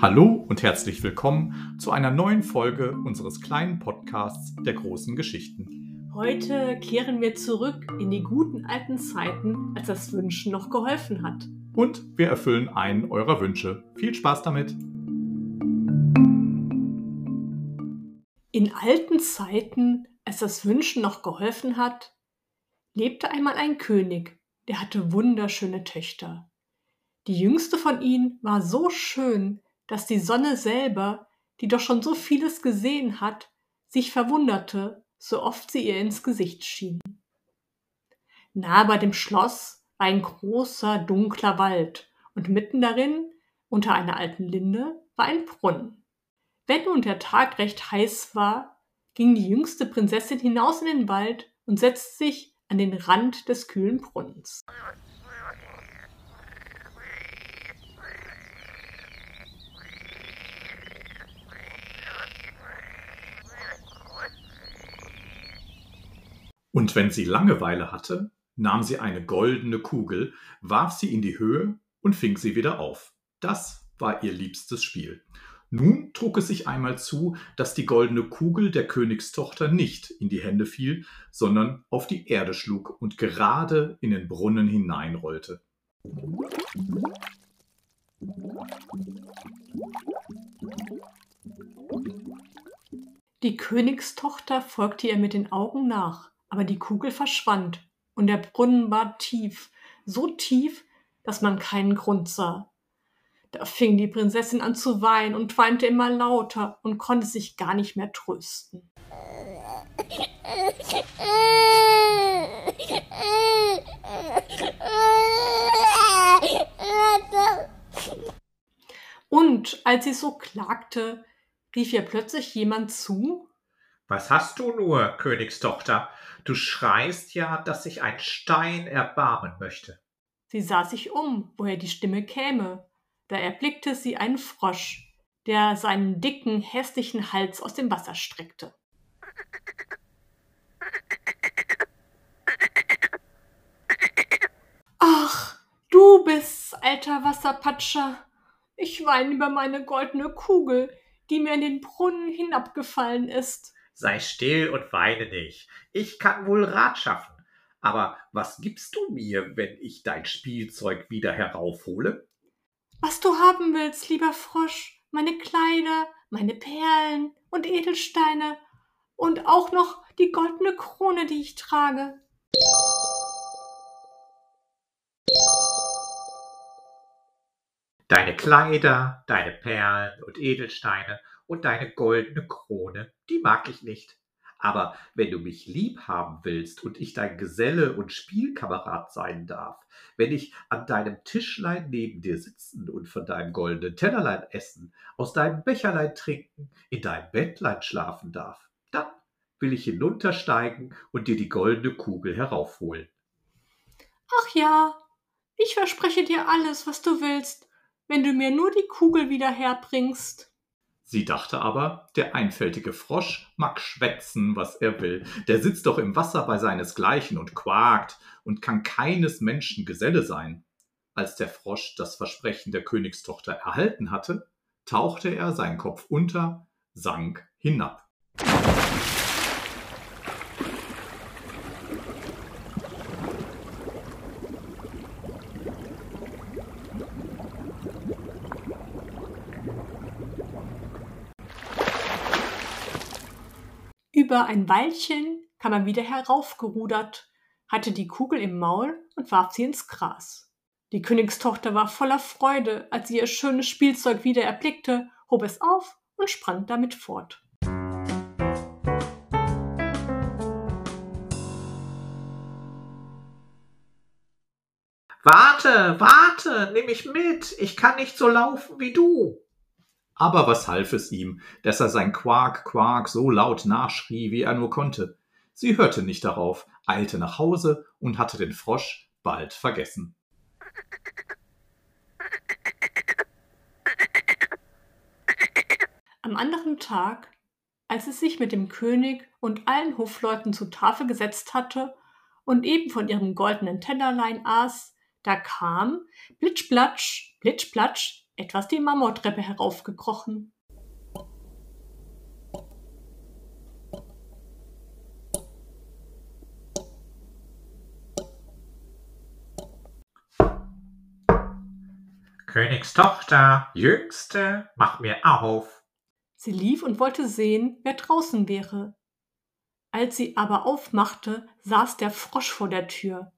Hallo und herzlich willkommen zu einer neuen Folge unseres kleinen Podcasts der großen Geschichten. Heute kehren wir zurück in die guten alten Zeiten, als das Wünschen noch geholfen hat. Und wir erfüllen einen eurer Wünsche. Viel Spaß damit! In alten Zeiten, als das Wünschen noch geholfen hat, lebte einmal ein König, der hatte wunderschöne Töchter. Die jüngste von ihnen war so schön, dass die Sonne selber, die doch schon so vieles gesehen hat, sich verwunderte, so oft sie ihr ins Gesicht schien. Nahe bei dem Schloss war ein großer, dunkler Wald, und mitten darin, unter einer alten Linde, war ein Brunnen. Wenn nun der Tag recht heiß war, ging die jüngste Prinzessin hinaus in den Wald und setzte sich an den Rand des kühlen Brunnens. Und wenn sie Langeweile hatte, nahm sie eine goldene Kugel, warf sie in die Höhe und fing sie wieder auf. Das war ihr liebstes Spiel. Nun trug es sich einmal zu, dass die goldene Kugel der Königstochter nicht in die Hände fiel, sondern auf die Erde schlug und gerade in den Brunnen hineinrollte. Die Königstochter folgte ihr mit den Augen nach aber die Kugel verschwand und der Brunnen war tief, so tief, dass man keinen Grund sah. Da fing die Prinzessin an zu weinen und weinte immer lauter und konnte sich gar nicht mehr trösten. Und als sie so klagte, rief ihr plötzlich jemand zu was hast du nur, Königstochter? Du schreist ja, dass sich ein Stein erbarmen möchte. Sie sah sich um, woher die Stimme käme. Da erblickte sie einen Frosch, der seinen dicken, hässlichen Hals aus dem Wasser streckte. Ach, du bist's, alter Wasserpatscher. Ich weine über meine goldene Kugel, die mir in den Brunnen hinabgefallen ist. Sei still und weine nicht. Ich kann wohl Rat schaffen. Aber was gibst du mir, wenn ich dein Spielzeug wieder heraufhole? Was du haben willst, lieber Frosch, meine Kleider, meine Perlen und Edelsteine und auch noch die goldene Krone, die ich trage. Deine Kleider, deine Perlen und Edelsteine und deine goldene Krone, die mag ich nicht. Aber wenn du mich lieb haben willst und ich dein Geselle und Spielkamerad sein darf, wenn ich an deinem Tischlein neben dir sitzen und von deinem goldenen Tellerlein essen, aus deinem Becherlein trinken, in deinem Bettlein schlafen darf, dann will ich hinuntersteigen und dir die goldene Kugel heraufholen. Ach ja, ich verspreche dir alles, was du willst, wenn du mir nur die Kugel wieder herbringst. Sie dachte aber, der einfältige Frosch mag schwätzen, was er will. Der sitzt doch im Wasser bei seinesgleichen und quakt und kann keines Menschen Geselle sein. Als der Frosch das Versprechen der Königstochter erhalten hatte, tauchte er seinen Kopf unter, sank hinab. Über ein Weilchen kam er wieder heraufgerudert, hatte die Kugel im Maul und warf sie ins Gras. Die Königstochter war voller Freude, als sie ihr schönes Spielzeug wieder erblickte, hob es auf und sprang damit fort. Warte, warte, nimm mich mit, ich kann nicht so laufen wie du. Aber was half es ihm, dass er sein Quark, Quark so laut nachschrie, wie er nur konnte? Sie hörte nicht darauf, eilte nach Hause und hatte den Frosch bald vergessen. Am anderen Tag, als es sich mit dem König und allen Hofleuten zu Tafel gesetzt hatte und eben von ihrem goldenen Tellerlein aß, da kam, plitschplatsch, plitschplatsch, etwas die Marmortreppe heraufgekrochen. Königstochter, Jüngste, mach mir auf. Sie lief und wollte sehen, wer draußen wäre. Als sie aber aufmachte, saß der Frosch vor der Tür.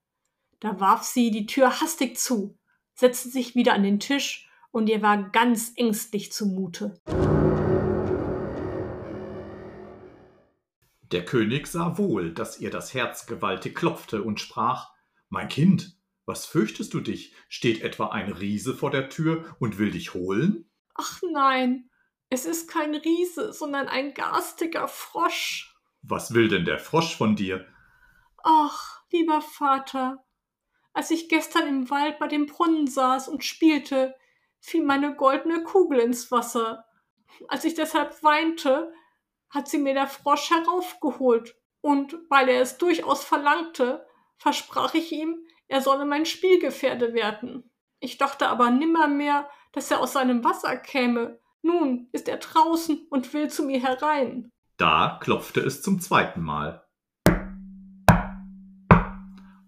Da warf sie die Tür hastig zu, setzte sich wieder an den Tisch, und ihr war ganz ängstlich zumute. Der König sah wohl, dass ihr das Herz gewaltig klopfte und sprach Mein Kind, was fürchtest du dich? Steht etwa ein Riese vor der Tür und will dich holen? Ach nein, es ist kein Riese, sondern ein garstiger Frosch. Was will denn der Frosch von dir? Ach, lieber Vater, als ich gestern im Wald bei dem Brunnen saß und spielte, fiel meine goldene Kugel ins Wasser. Als ich deshalb weinte, hat sie mir der Frosch heraufgeholt, und weil er es durchaus verlangte, versprach ich ihm, er solle mein Spielgefährte werden. Ich dachte aber nimmermehr, dass er aus seinem Wasser käme. Nun ist er draußen und will zu mir herein. Da klopfte es zum zweiten Mal.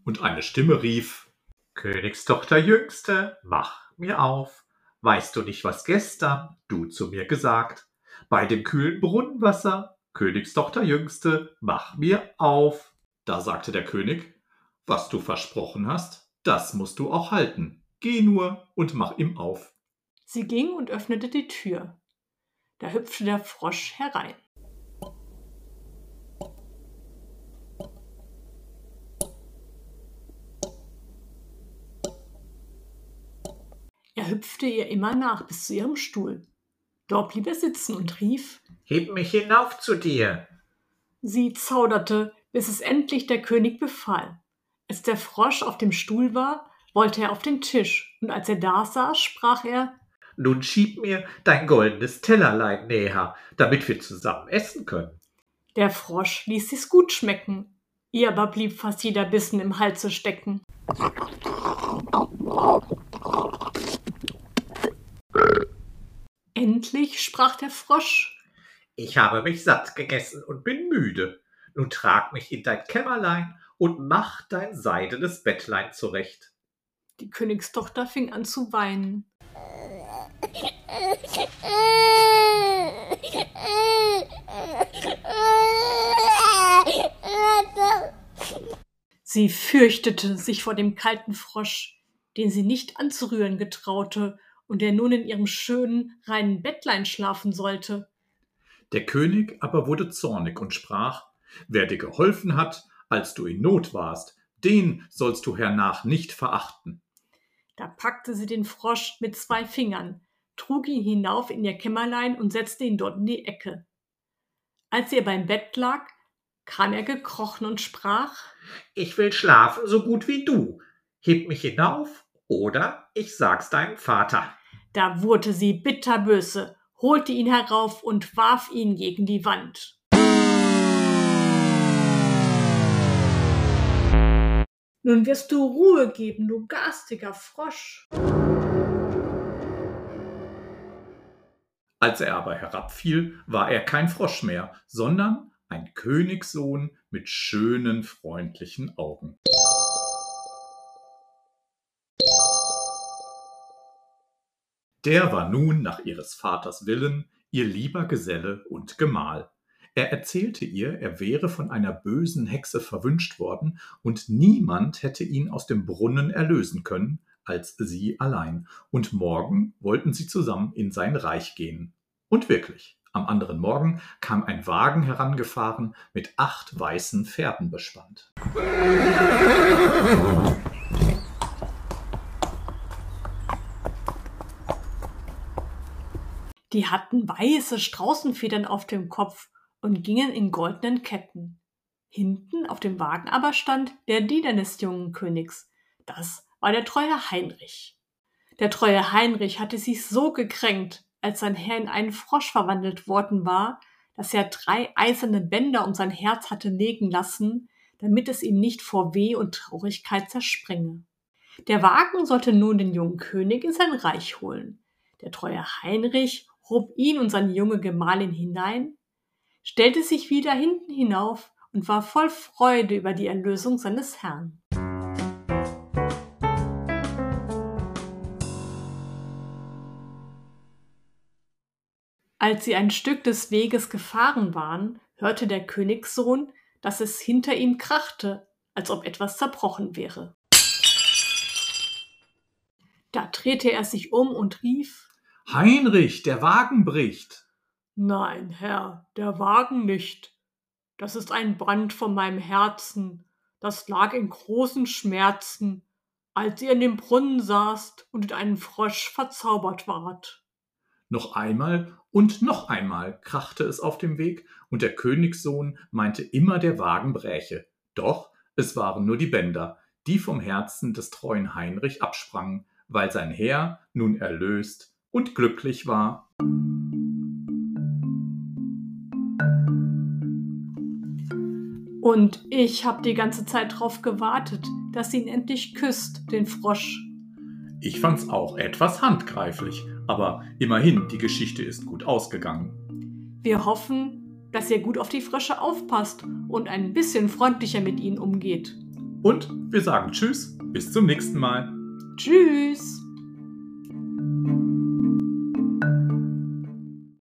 Und eine Stimme rief Königstochter Jüngste, mach mir auf. Weißt du nicht, was gestern du zu mir gesagt? Bei dem kühlen Brunnenwasser, Königstochter Jüngste, mach mir auf. Da sagte der König, was du versprochen hast, das musst du auch halten. Geh nur und mach ihm auf. Sie ging und öffnete die Tür. Da hüpfte der Frosch herein. Er hüpfte ihr immer nach bis zu ihrem Stuhl. Dort blieb er sitzen und rief Heb mich hinauf zu dir. Sie zauderte, bis es endlich der König befahl. Als der Frosch auf dem Stuhl war, wollte er auf den Tisch, und als er da saß, sprach er Nun schieb mir dein goldenes Tellerlein näher, damit wir zusammen essen können. Der Frosch ließ sich's gut schmecken, ihr aber blieb fast jeder Bissen im Halse stecken. Endlich sprach der Frosch Ich habe mich satt gegessen und bin müde. Nun trag mich in dein Kämmerlein und mach dein seidenes Bettlein zurecht. Die Königstochter fing an zu weinen. Sie fürchtete sich vor dem kalten Frosch, den sie nicht anzurühren getraute und der nun in ihrem schönen, reinen Bettlein schlafen sollte. Der König aber wurde zornig und sprach Wer dir geholfen hat, als du in Not warst, den sollst du hernach nicht verachten. Da packte sie den Frosch mit zwei Fingern, trug ihn hinauf in ihr Kämmerlein und setzte ihn dort in die Ecke. Als er beim Bett lag, kam er gekrochen und sprach Ich will schlafen so gut wie du. Heb mich hinauf, oder ich sag's deinem Vater. Da wurde sie bitterböse, holte ihn herauf und warf ihn gegen die Wand. Nun wirst du Ruhe geben, du garstiger Frosch. Als er aber herabfiel, war er kein Frosch mehr, sondern ein Königssohn mit schönen, freundlichen Augen. Der war nun nach ihres Vaters Willen ihr lieber Geselle und Gemahl. Er erzählte ihr, er wäre von einer bösen Hexe verwünscht worden, und niemand hätte ihn aus dem Brunnen erlösen können, als sie allein, und morgen wollten sie zusammen in sein Reich gehen. Und wirklich, am anderen Morgen kam ein Wagen herangefahren, mit acht weißen Pferden bespannt. Die hatten weiße Straußenfedern auf dem Kopf und gingen in goldenen Ketten. Hinten auf dem Wagen aber stand der Diener des jungen Königs. Das war der treue Heinrich. Der treue Heinrich hatte sich so gekränkt, als sein Herr in einen Frosch verwandelt worden war, dass er drei eiserne Bänder um sein Herz hatte legen lassen, damit es ihm nicht vor Weh und Traurigkeit zerspringe. Der Wagen sollte nun den jungen König in sein Reich holen. Der treue Heinrich hob ihn und seine junge Gemahlin hinein, stellte sich wieder hinten hinauf und war voll Freude über die Erlösung seines Herrn. Als sie ein Stück des Weges gefahren waren, hörte der Königssohn, dass es hinter ihm krachte, als ob etwas zerbrochen wäre. Da drehte er sich um und rief Heinrich, der Wagen bricht. Nein, Herr, der Wagen nicht. Das ist ein Brand von meinem Herzen, das lag in großen Schmerzen, als ihr in dem Brunnen saßt und in einen Frosch verzaubert ward. Noch einmal und noch einmal krachte es auf dem Weg, und der Königssohn meinte immer, der Wagen bräche. Doch es waren nur die Bänder, die vom Herzen des treuen Heinrich absprangen, weil sein Herr nun erlöst und glücklich war. Und ich habe die ganze Zeit drauf gewartet, dass sie ihn endlich küsst, den Frosch. Ich fand's auch etwas handgreiflich, aber immerhin, die Geschichte ist gut ausgegangen. Wir hoffen, dass ihr gut auf die Frösche aufpasst und ein bisschen freundlicher mit ihnen umgeht. Und wir sagen Tschüss, bis zum nächsten Mal. Tschüss!